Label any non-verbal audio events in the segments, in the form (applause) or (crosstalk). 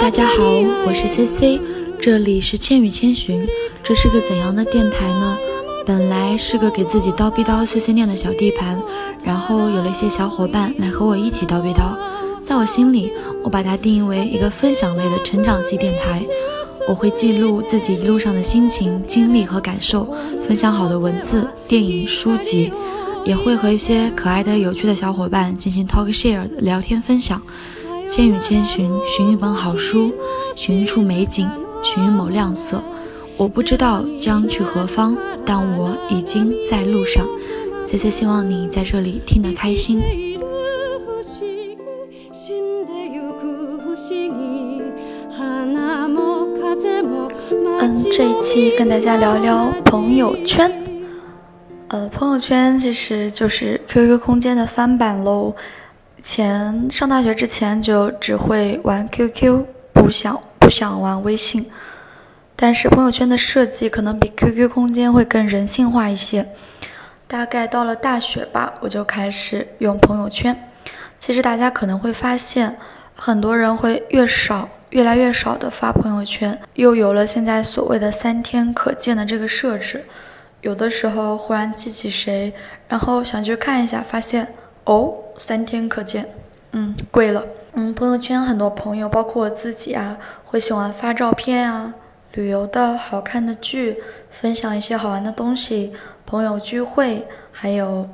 大家好，我是 C C，这里是千与千寻。这是个怎样的电台呢？本来是个给自己叨逼叨碎碎念的小地盘，然后有了一些小伙伴来和我一起叨逼叨。在我心里，我把它定义为一个分享类的成长系电台。我会记录自己一路上的心情、经历和感受，分享好的文字、电影、书籍，也会和一些可爱的、有趣的小伙伴进行 talk share 的聊天分享。千与千寻，寻一本好书，寻一处美景，寻一抹亮色。我不知道将去何方，但我已经在路上。C C 希望你在这里听得开心。いる不思議死んでゆく不思議花も風も嗯，这一期跟大家聊聊朋友圈。呃，朋友圈其实就是 QQ 空间的翻版喽。前上大学之前就只会玩 QQ，不想不想玩微信。但是朋友圈的设计可能比 QQ 空间会更人性化一些。 大概到了大学吧，我就开始用朋友圈。其实大家可能会发现，很多人会越少、越来越少的发朋友圈，又有了现在所谓的三天可见的这个设置。有的时候忽然记起谁，然后想去看一下，发现哦，三天可见，嗯，贵了。嗯，朋友圈很多朋友，包括我自己啊，会喜欢发照片啊，旅游的好看的剧，分享一些好玩的东西，朋友聚会，还有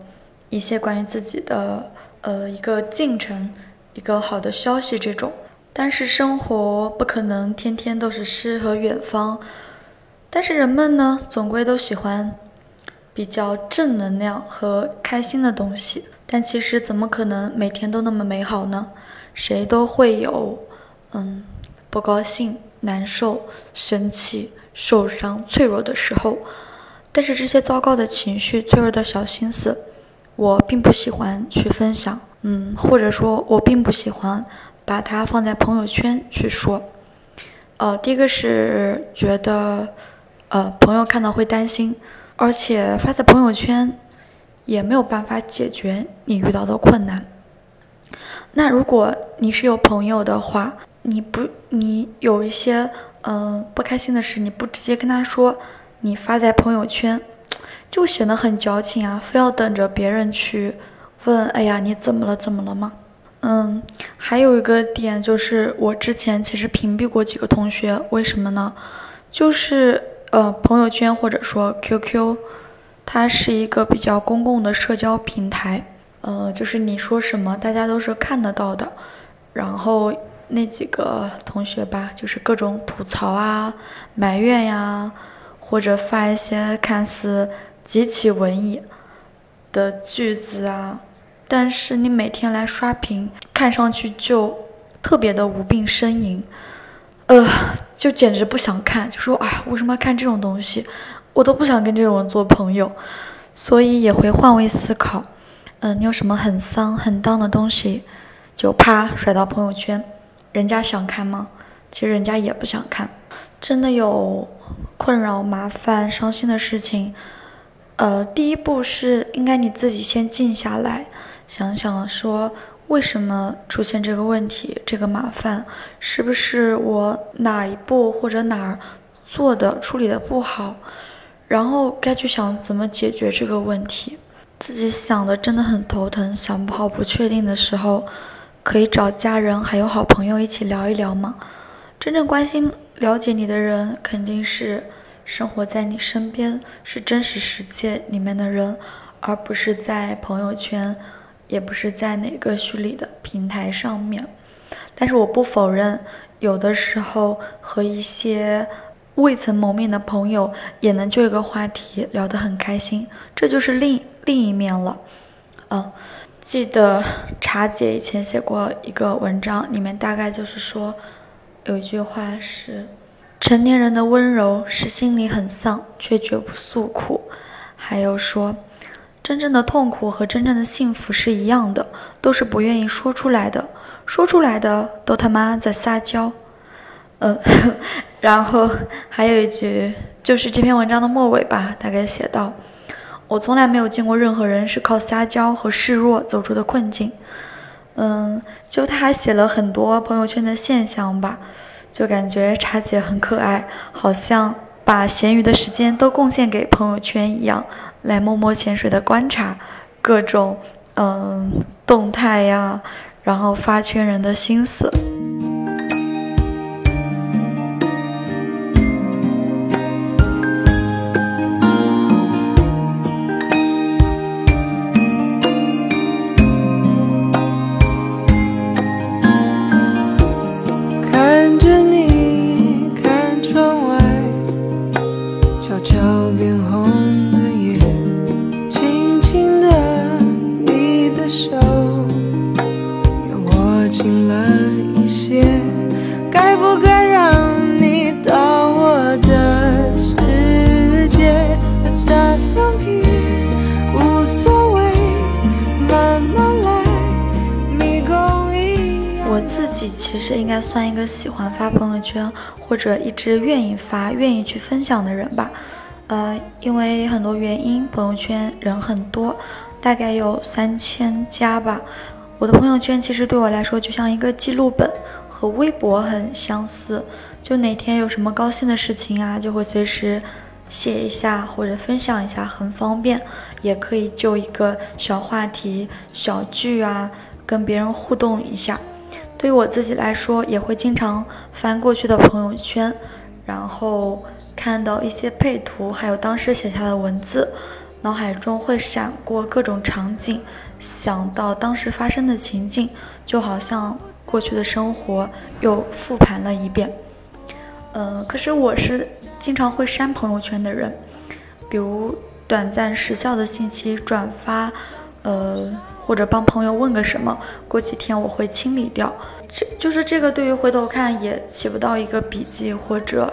一些关于自己的呃一个进程，一个好的消息这种。但是生活不可能天天都是诗和远方，但是人们呢，总归都喜欢比较正能量和开心的东西。但其实怎么可能每天都那么美好呢？谁都会有，嗯，不高兴、难受、生气、受伤、脆弱的时候。但是这些糟糕的情绪、脆弱的小心思，我并不喜欢去分享，嗯，或者说，我并不喜欢把它放在朋友圈去说。呃，第一个是觉得，呃，朋友看到会担心，而且发在朋友圈也没有办法解决你遇到的困难。那如果你是有朋友的话，你不，你有一些嗯、不开心的事，你不直接跟他说，你发在朋友圈，就显得很矫情啊，非要等着别人去问，哎呀，你怎么了？怎么了吗？嗯，还有一个点就是，我之前其实屏蔽过几个同学，为什么呢？就是呃，朋友圈或者说 QQ，它是一个比较公共的社交平台，呃，就是你说什么，大家都是看得到的。然后那几个同学吧，就是各种吐槽啊、埋怨呀，或者发一些看似极其文艺的句子啊，但是你每天来刷屏，看上去就特别的无病呻吟，呃，就简直不想看，就说啊，为什么要看这种东西？我都不想跟这种人做朋友，所以也会换位思考。嗯、你有什么很丧、很当的东西，就啪甩到朋友圈，人家想看吗？其实人家也不想看。真的有困扰、麻烦、伤心的事情，呃，第一步是应该你自己先静下来，想想说为什么出现这个问题，这个麻烦，是不是我哪一步或者哪儿做的处理的不好，然后该去想怎么解决这个问题。自己想的真的很头疼，想不好、不确定的时候，可以找家人还有好朋友一起聊一聊嘛。真正关心、了解你的人，肯定是生活在你身边、是真实世界里面的人，而不是在朋友圈，也不是在哪个虚拟的平台上面。但是我不否认，有的时候和一些未曾谋面的朋友也能就一个话题聊得很开心，这就是另另一面了。嗯，记得茶姐以前写过一个文章，里面大概就是说，有一句话是：成年人的温柔是心里很丧，却绝不诉苦。还有说，真正的痛苦和真正的幸福是一样的，都是不愿意说出来的，说出来的都他妈在撒娇。嗯，(laughs) 然后还有一句，就是这篇文章的末尾吧，大概写到：我从来没有见过任何人是靠撒娇和示弱走出的困境。嗯，就他还写了很多朋友圈的现象吧，就感觉茶姐很可爱，好像把闲余的时间都贡献给朋友圈一样，来默默潜水的观察各种嗯动态呀，然后发圈人的心思。圈，或者一直愿意发、愿意去分享的人吧。呃，因为很多原因，朋友圈人很多，大概有三千加吧。我的朋友圈其实对我来说就像一个记录本，和微博很相似。就哪天有什么高兴的事情啊，就会随时写一下或者分享一下，很方便。也可以就一个小话题、小句啊，跟别人互动一下。对于我自己来说，也会经常翻过去的朋友圈，然后看到一些配图，还有当时写下的文字，脑海中会闪过各种场景，想到当时发生的情景，就好像过去的生活又复盘了一遍。嗯，可是我是经常会删朋友圈的人，比如短暂时效的信息转发，呃。或者帮朋友问个什么，过几天我会清理掉。这就是这个，对于回头看也起不到一个笔记或者，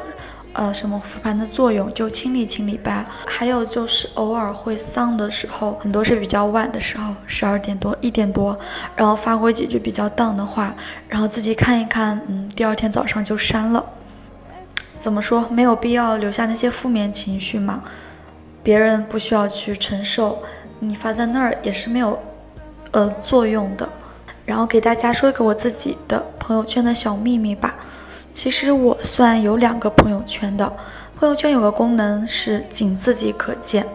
呃，什么复盘的作用，就清理清理吧。还有就是偶尔会丧的时候，很多是比较晚的时候，十二点多、一点多，然后发过几句比较荡的话，然后自己看一看，嗯，第二天早上就删了。怎么说？没有必要留下那些负面情绪嘛，别人不需要去承受，你发在那儿也是没有。呃，作用的，然后给大家说一个我自己的朋友圈的小秘密吧。其实我算有两个朋友圈的，朋友圈有个功能是仅自己可见。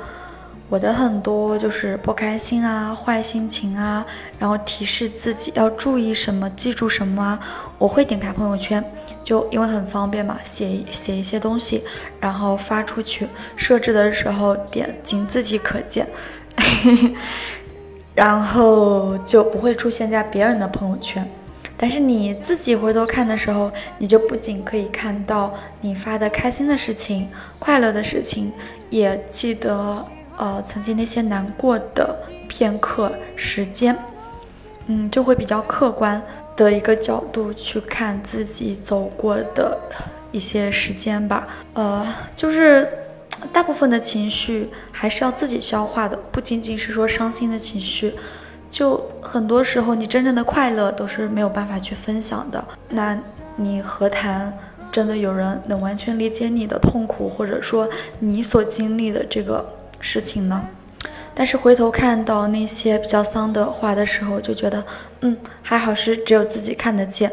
我的很多就是不开心啊、坏心情啊，然后提示自己要注意什么、记住什么啊，我会点开朋友圈，就因为很方便嘛，写写一些东西，然后发出去。设置的时候点仅自己可见。(laughs) 然后就不会出现在别人的朋友圈，但是你自己回头看的时候，你就不仅可以看到你发的开心的事情、快乐的事情，也记得呃曾经那些难过的片刻时间，嗯，就会比较客观的一个角度去看自己走过的一些时间吧，呃，就是。大部分的情绪还是要自己消化的，不仅仅是说伤心的情绪，就很多时候你真正的快乐都是没有办法去分享的。那你何谈真的有人能完全理解你的痛苦，或者说你所经历的这个事情呢？但是回头看到那些比较丧的话的时候，就觉得，嗯，还好是只有自己看得见。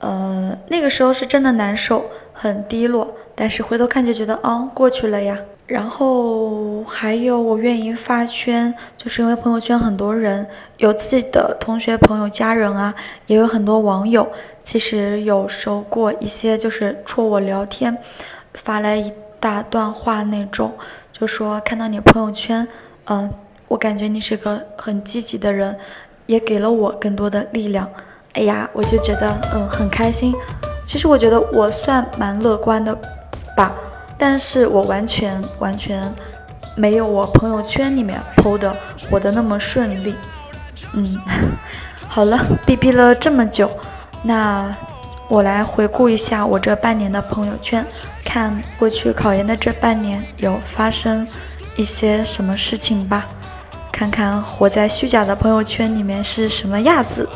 呃，那个时候是真的难受，很低落。但是回头看就觉得，哦，过去了呀。然后还有我愿意发圈，就是因为朋友圈很多人有自己的同学、朋友、家人啊，也有很多网友。其实有收过一些，就是戳我聊天，发来一大段话那种，就说看到你朋友圈，嗯，我感觉你是个很积极的人，也给了我更多的力量。哎呀，我就觉得，嗯，很开心。其实我觉得我算蛮乐观的。吧，但是我完全完全没有我朋友圈里面 PO 的活得那么顺利。嗯，(laughs) 好了，逼逼了这么久，那我来回顾一下我这半年的朋友圈，看过去考研的这半年有发生一些什么事情吧。看看活在虚假的朋友圈里面是什么样子。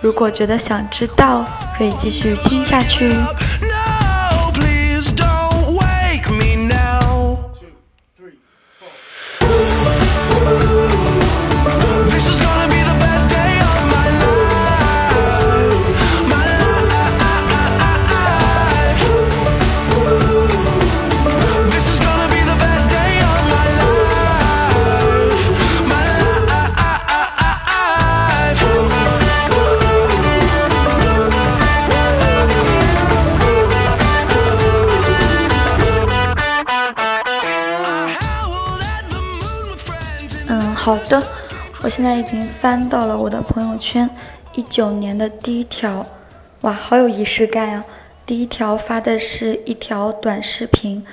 如果觉得想知道，可以继续听下去。现在已经翻到了我的朋友圈，一九年的第一条，哇，好有仪式感呀！第一条发的是一条短视频，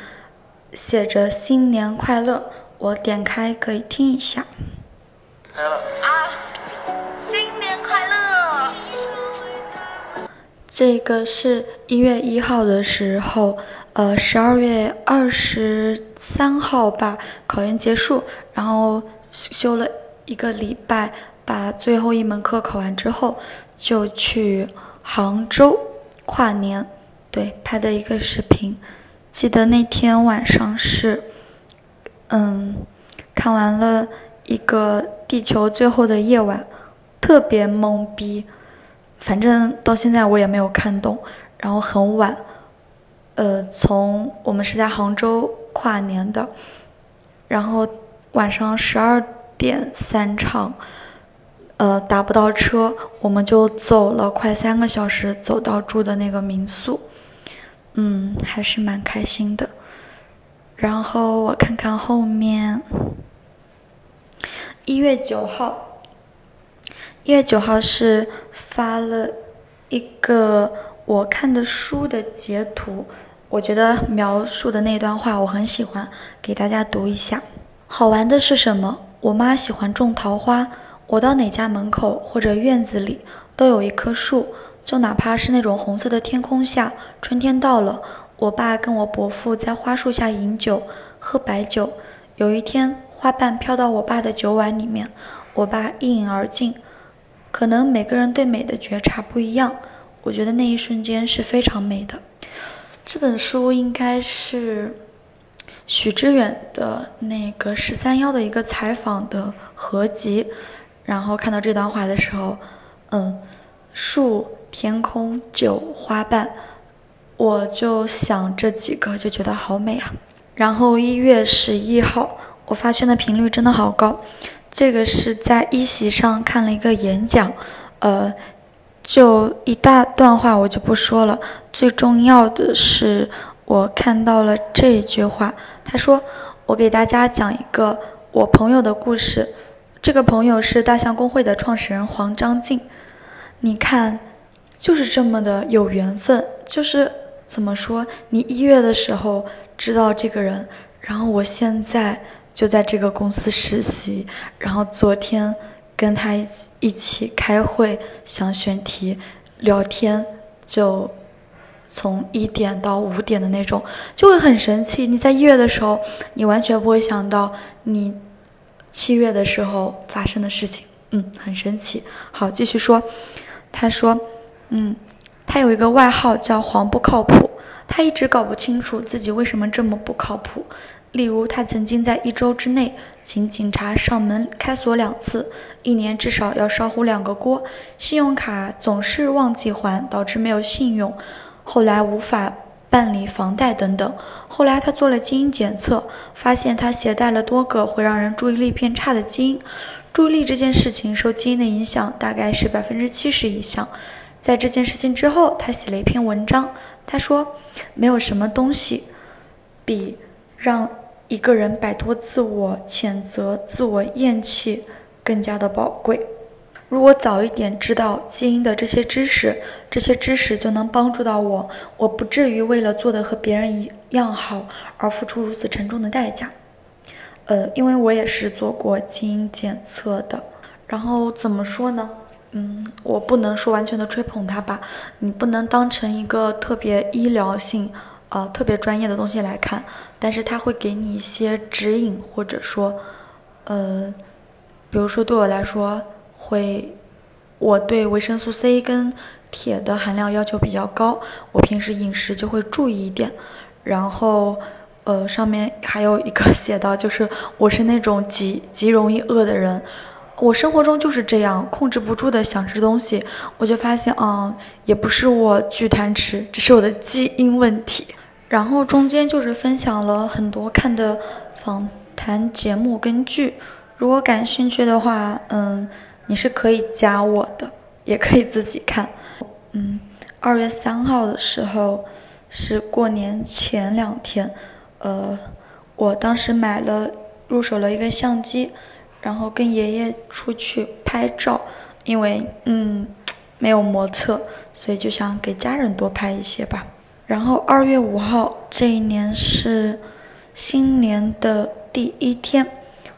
写着“新年快乐”，我点开可以听一下。啊，新年快乐！这个是一月一号的时候，呃，十二月二十三号吧，考研结束，然后。休了一个礼拜，把最后一门课考完之后，就去杭州跨年，对，拍的一个视频。记得那天晚上是，嗯，看完了一个《地球最后的夜晚》，特别懵逼。反正到现在我也没有看懂。然后很晚，呃，从我们是在杭州跨年的，然后。晚上十二点散场，呃，打不到车，我们就走了快三个小时，走到住的那个民宿，嗯，还是蛮开心的。然后我看看后面，一月九号，一月九号是发了一个我看的书的截图，我觉得描述的那段话我很喜欢，给大家读一下。好玩的是什么？我妈喜欢种桃花，我到哪家门口或者院子里都有一棵树，就哪怕是那种红色的天空下，春天到了，我爸跟我伯父在花树下饮酒，喝白酒。有一天，花瓣飘到我爸的酒碗里面，我爸一饮而尽。可能每个人对美的觉察不一样，我觉得那一瞬间是非常美的。这本书应该是。许知远的那个十三幺的一个采访的合集，然后看到这段话的时候，嗯，树、天空、酒、花瓣，我就想这几个就觉得好美啊。然后一月十一号，我发现的频率真的好高，这个是在一席上看了一个演讲，呃，就一大段话我就不说了，最重要的是。我看到了这句话，他说：“我给大家讲一个我朋友的故事。这个朋友是大象公会的创始人黄章进。你看，就是这么的有缘分。就是怎么说，你一月的时候知道这个人，然后我现在就在这个公司实习，然后昨天跟他一起一起开会想选题，聊天就。”从一点到五点的那种，就会很神奇。你在一月的时候，你完全不会想到你七月的时候发生的事情，嗯，很神奇。好，继续说。他说，嗯，他有一个外号叫黄不靠谱，他一直搞不清楚自己为什么这么不靠谱。例如，他曾经在一周之内请警察上门开锁两次，一年至少要烧糊两个锅，信用卡总是忘记还，导致没有信用。后来无法办理房贷等等。后来他做了基因检测，发现他携带了多个会让人注意力变差的基因。注意力这件事情受基因的影响，大概是百分之七十以上。在这件事情之后，他写了一篇文章。他说：“没有什么东西比让一个人摆脱自我谴责、自我厌弃更加的宝贵。”如果早一点知道基因的这些知识，这些知识就能帮助到我，我不至于为了做的和别人一样好而付出如此沉重的代价。呃，因为我也是做过基因检测的。然后怎么说呢？嗯，我不能说完全的吹捧它吧，你不能当成一个特别医疗性、呃特别专业的东西来看，但是它会给你一些指引，或者说，呃。比如说对我来说，会我对维生素 C 跟铁的含量要求比较高，我平时饮食就会注意一点。然后，呃，上面还有一个写到，就是我是那种极极容易饿的人。我生活中就是这样，控制不住的想吃东西，我就发现，嗯，也不是我巨贪吃，只是我的基因问题。然后中间就是分享了很多看的访谈节目跟剧，如果感兴趣的话，嗯，你是可以加我的，也可以自己看。嗯，二月三号的时候是过年前两天，呃，我当时买了入手了一个相机。然后跟爷爷出去拍照，因为嗯没有模特，所以就想给家人多拍一些吧。然后二月五号这一年是新年的第一天，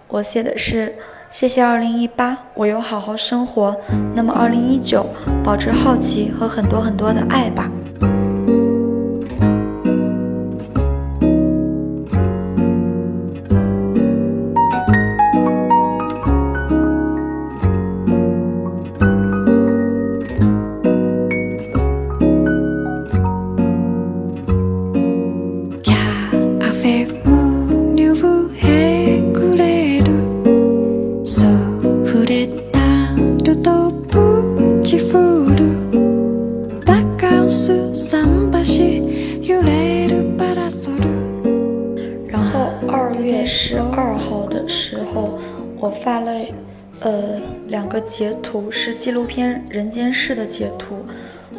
我写的是谢谢二零一八，我有好好生活。那么二零一九，保持好奇和很多很多的爱吧。纪录片《人间世》的截图，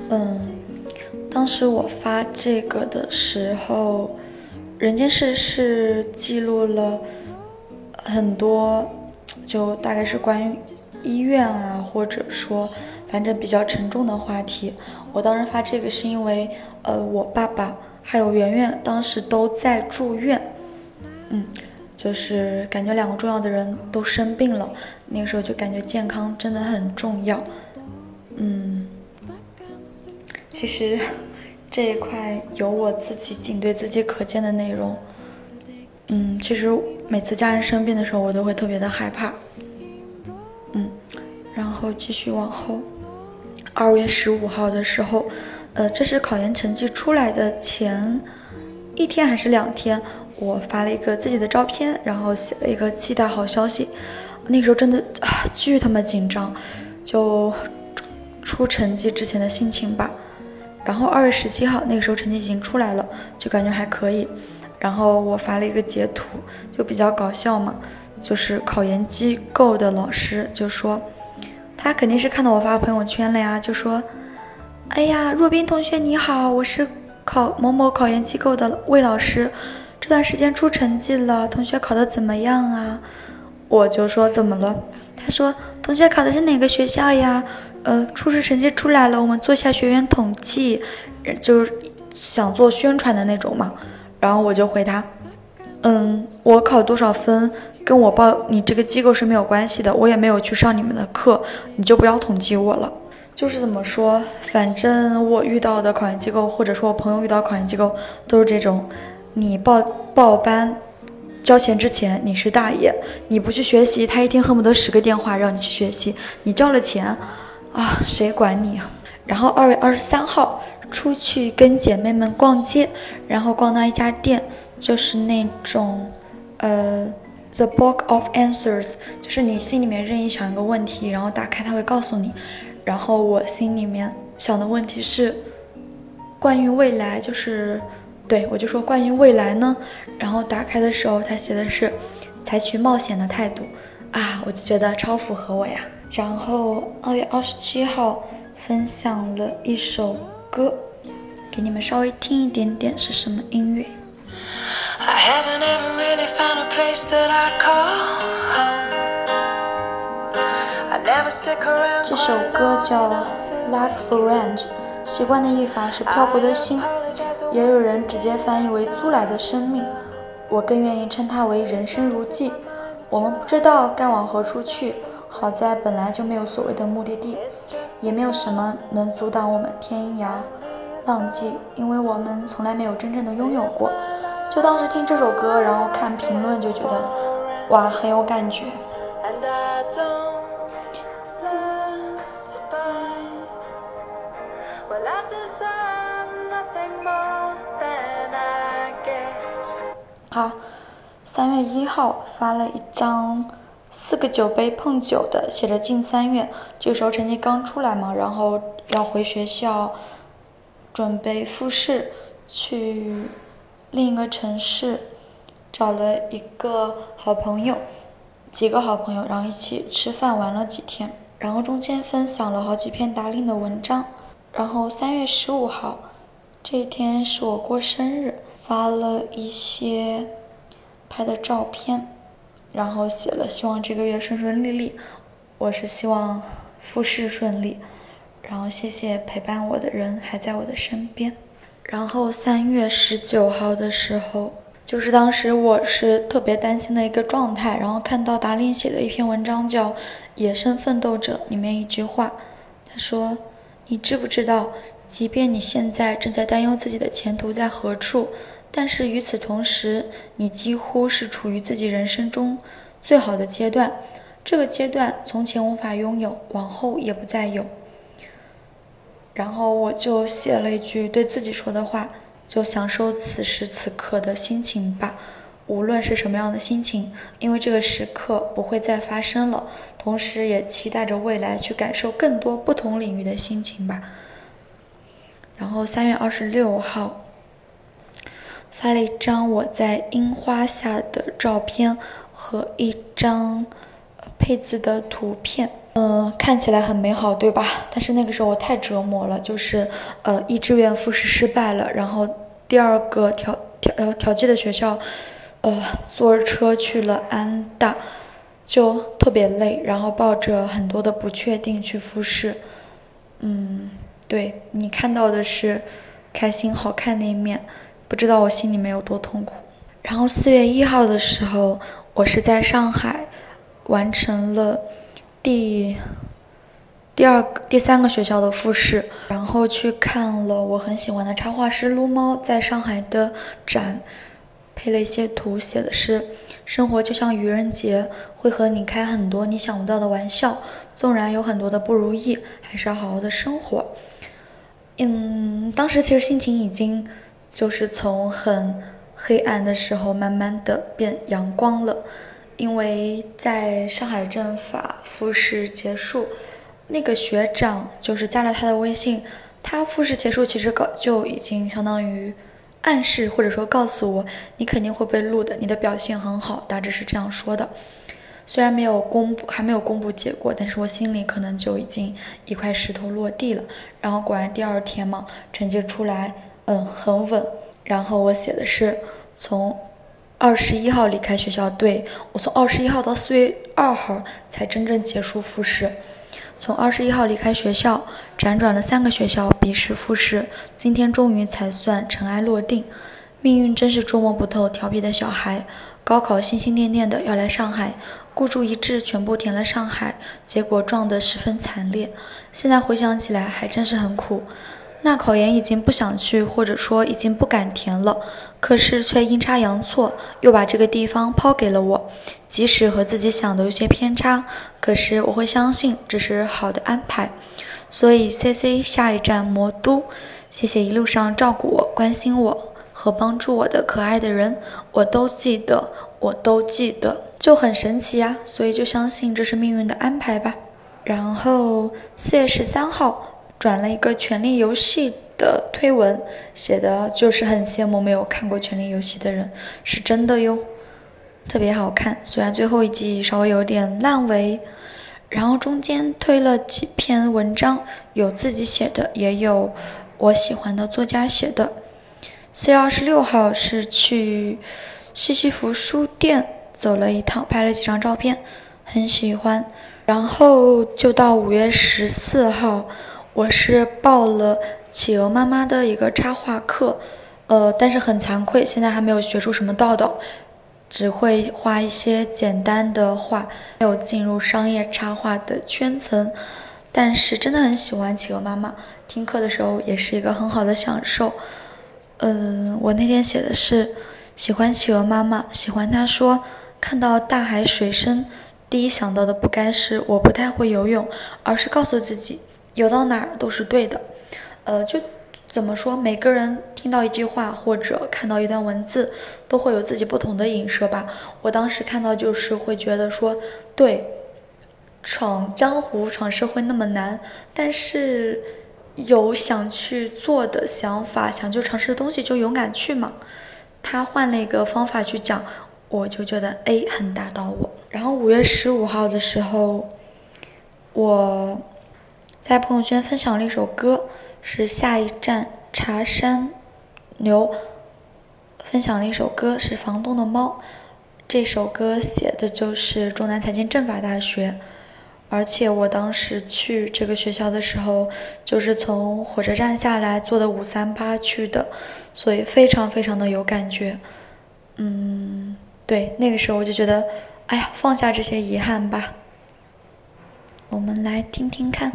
嗯，当时我发这个的时候，《人间世》是记录了很多，就大概是关于医院啊，或者说反正比较沉重的话题。我当时发这个是因为，呃，我爸爸还有圆圆当时都在住院，嗯。就是感觉两个重要的人都生病了，那个时候就感觉健康真的很重要。嗯，其实 (laughs) 这一块有我自己仅对自己可见的内容。嗯，其实每次家人生病的时候，我都会特别的害怕。嗯，然后继续往后，二月十五号的时候，呃，这是考研成绩出来的前一天还是两天？我发了一个自己的照片，然后写了一个期待好消息。那个时候真的啊，巨他妈紧张，就出成绩之前的心情吧。然后二月十七号那个时候成绩已经出来了，就感觉还可以。然后我发了一个截图，就比较搞笑嘛，就是考研机构的老师就说，他肯定是看到我发朋友圈了呀，就说，哎呀，若冰同学你好，我是考某某考研机构的魏老师。这段时间出成绩了，同学考的怎么样啊？我就说怎么了？他说同学考的是哪个学校呀？呃，初试成绩出来了，我们做一下学员统计，就是想做宣传的那种嘛。然后我就回他，嗯，我考多少分跟我报你这个机构是没有关系的，我也没有去上你们的课，你就不要统计我了。就是怎么说，反正我遇到的考研机构，或者说我朋友遇到考研机构，都是这种。你报报班交钱之前，你是大爷，你不去学习，他一天恨不得十个电话让你去学习。你交了钱，啊，谁管你啊？然后二月二十三号出去跟姐妹们逛街，然后逛到一家店，就是那种，呃，The Book of Answers，就是你心里面任意想一个问题，然后打开它会告诉你。然后我心里面想的问题是关于未来，就是。对，我就说关于未来呢，然后打开的时候，他写的是采取冒险的态度啊，我就觉得超符合我呀。然后二月二十七号分享了一首歌，给你们稍微听一点点是什么音乐。这首歌叫《Life for Range》，习惯的译法是漂泊的心。也有人直接翻译为“租来的生命”，我更愿意称它为“人生如寄”。我们不知道该往何处去，好在本来就没有所谓的目的地，也没有什么能阻挡我们天涯浪迹，因为我们从来没有真正的拥有过。就当时听这首歌，然后看评论，就觉得哇，很有感觉。好，三月一号发了一张四个酒杯碰酒的，写着进三月。这个时候成绩刚出来嘛，然后要回学校准备复试，去另一个城市找了一个好朋友，几个好朋友，然后一起吃饭玩了几天，然后中间分享了好几篇达令的文章。然后三月十五号这一天是我过生日。发了一些拍的照片，然后写了希望这个月顺顺利利。我是希望复试顺利，然后谢谢陪伴我的人还在我的身边。然后三月十九号的时候，就是当时我是特别担心的一个状态，然后看到达令写的一篇文章叫《野生奋斗者》里面一句话，他说：“你知不知道，即便你现在正在担忧自己的前途在何处？”但是与此同时，你几乎是处于自己人生中最好的阶段。这个阶段从前无法拥有，往后也不再有。然后我就写了一句对自己说的话：就享受此时此刻的心情吧，无论是什么样的心情，因为这个时刻不会再发生了。同时也期待着未来去感受更多不同领域的心情吧。然后三月二十六号。发了一张我在樱花下的照片和一张配字的图片，嗯，看起来很美好，对吧？但是那个时候我太折磨了，就是呃，一志愿复试失败了，然后第二个调调呃调剂的学校，呃，坐车去了安大，就特别累，然后抱着很多的不确定去复试，嗯，对你看到的是开心好看那一面。不知道我心里面有多痛苦。然后四月一号的时候，我是在上海完成了第第二、第三个学校的复试，然后去看了我很喜欢的插画师撸猫在上海的展，配了一些图，写的是“生活就像愚人节，会和你开很多你想不到的玩笑，纵然有很多的不如意，还是要好好的生活。”嗯，当时其实心情已经。就是从很黑暗的时候，慢慢的变阳光了，因为在上海政法复试结束，那个学长就是加了他的微信，他复试结束其实搞就已经相当于暗示或者说告诉我，你肯定会被录的，你的表现很好，大致是这样说的。虽然没有公布，还没有公布结果，但是我心里可能就已经一块石头落地了。然后果然第二天嘛，成绩出来。嗯，很稳。然后我写的是从二十一号离开学校，对我从二十一号到四月二号才真正结束复试。从二十一号离开学校，辗转了三个学校，笔试、复试，今天终于才算尘埃落定。命运真是捉摸不透，调皮的小孩。高考心心念念的要来上海，孤注一掷，全部填了上海，结果撞得十分惨烈。现在回想起来，还真是很苦。那考研已经不想去，或者说已经不敢填了，可是却阴差阳错又把这个地方抛给了我。即使和自己想的有些偏差，可是我会相信这是好的安排。所以 C C 下一站魔都，谢谢一路上照顾我、关心我和帮助我的可爱的人，我都记得，我都记得，就很神奇呀。所以就相信这是命运的安排吧。然后四月十三号。转了一个《权力游戏》的推文，写的就是很羡慕没有看过《权力游戏》的人，是真的哟，特别好看。虽然最后一集稍微有点烂尾，然后中间推了几篇文章，有自己写的，也有我喜欢的作家写的。四月二十六号是去西西弗书店走了一趟，拍了几张照片，很喜欢。然后就到五月十四号。我是报了企鹅妈妈的一个插画课，呃，但是很惭愧，现在还没有学出什么道道，只会画一些简单的画，没有进入商业插画的圈层。但是真的很喜欢企鹅妈妈，听课的时候也是一个很好的享受。嗯，我那天写的是喜欢企鹅妈妈，喜欢她说看到大海水深第一想到的不该是我不太会游泳，而是告诉自己游到哪儿都是对的。呃，就怎么说，每个人听到一句话或者看到一段文字，都会有自己不同的影射吧。我当时看到就是会觉得说，对，闯江湖、闯社会那么难，但是有想去做的想法，想去尝试的东西，就勇敢去嘛。他换了一个方法去讲，我就觉得 A 很打到我。然后五月十五号的时候，我在朋友圈分享了一首歌，是下一站茶山牛分享了一首歌，是房东的猫。这首歌写的就是中南财经政法大学，而且我当时去这个学校的时候，就是从火车站下来坐的五三八去的。所以非常非常的有感觉，嗯，对，那个时候我就觉得，哎呀，放下这些遗憾吧。我们来听听看。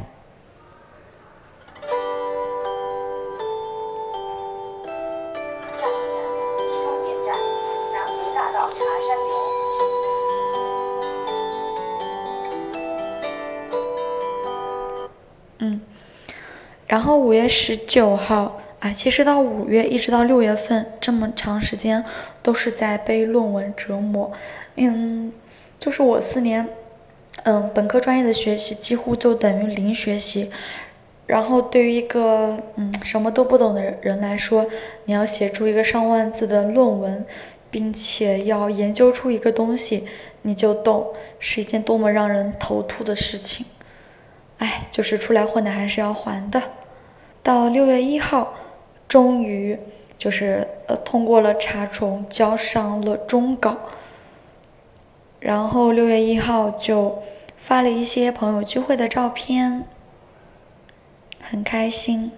嗯，然后五月十九号。啊，其实到五月一直到六月份这么长时间，都是在被论文折磨。嗯，就是我四年，嗯，本科专业的学习几乎就等于零学习。然后对于一个嗯什么都不懂的人来说，你要写出一个上万字的论文，并且要研究出一个东西，你就懂是一件多么让人头秃的事情。哎，就是出来混的还是要还的。到六月一号。终于就是呃通过了查重，交上了终稿。然后六月一号就发了一些朋友聚会的照片，很开心。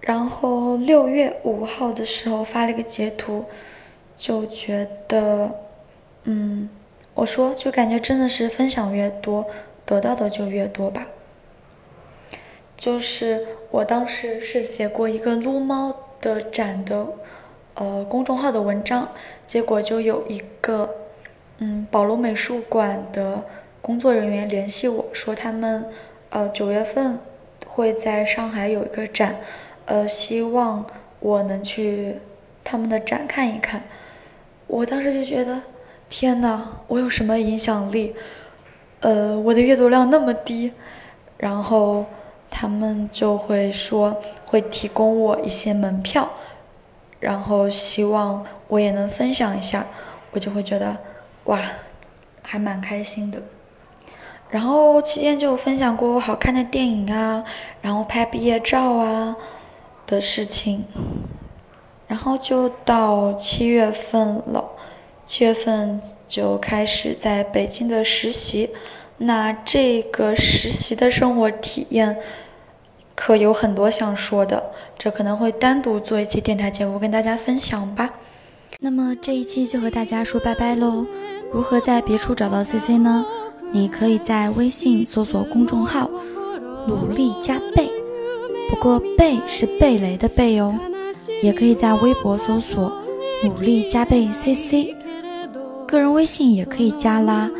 然后六月五号的时候发了一个截图，就觉得，嗯，我说就感觉真的是分享越多，得到的就越多吧。就是我当时是写过一个撸猫。的展的，呃，公众号的文章，结果就有一个，嗯，保罗美术馆的工作人员联系我说，他们，呃，九月份会在上海有一个展，呃，希望我能去他们的展看一看。我当时就觉得，天呐，我有什么影响力？呃，我的阅读量那么低，然后。他们就会说会提供我一些门票，然后希望我也能分享一下，我就会觉得哇，还蛮开心的。然后期间就分享过好看的电影啊，然后拍毕业照啊的事情。然后就到七月份了，七月份就开始在北京的实习。那这个实习的生活体验，可有很多想说的，这可能会单独做一期电台节目跟大家分享吧。那么这一期就和大家说拜拜喽。如何在别处找到 CC 呢？你可以在微信搜索公众号“努力加倍”，不过“倍”是贝雷的“贝”哦。也可以在微博搜索“努力加倍 CC”，个人微信也可以加啦，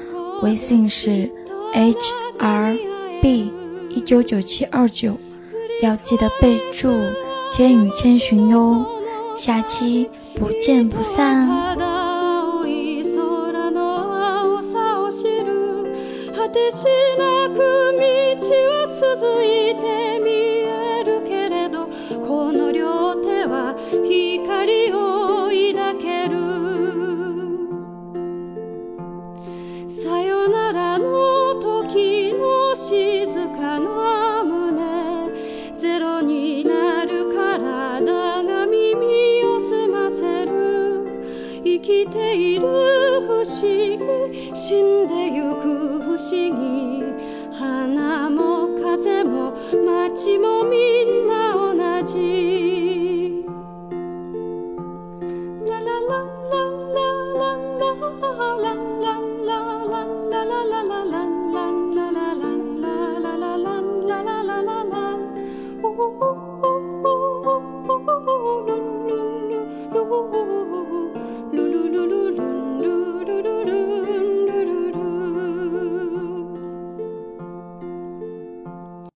微信是。H R B 一九九七二九，要记得备注“千语千寻”哟，下期不见不散。き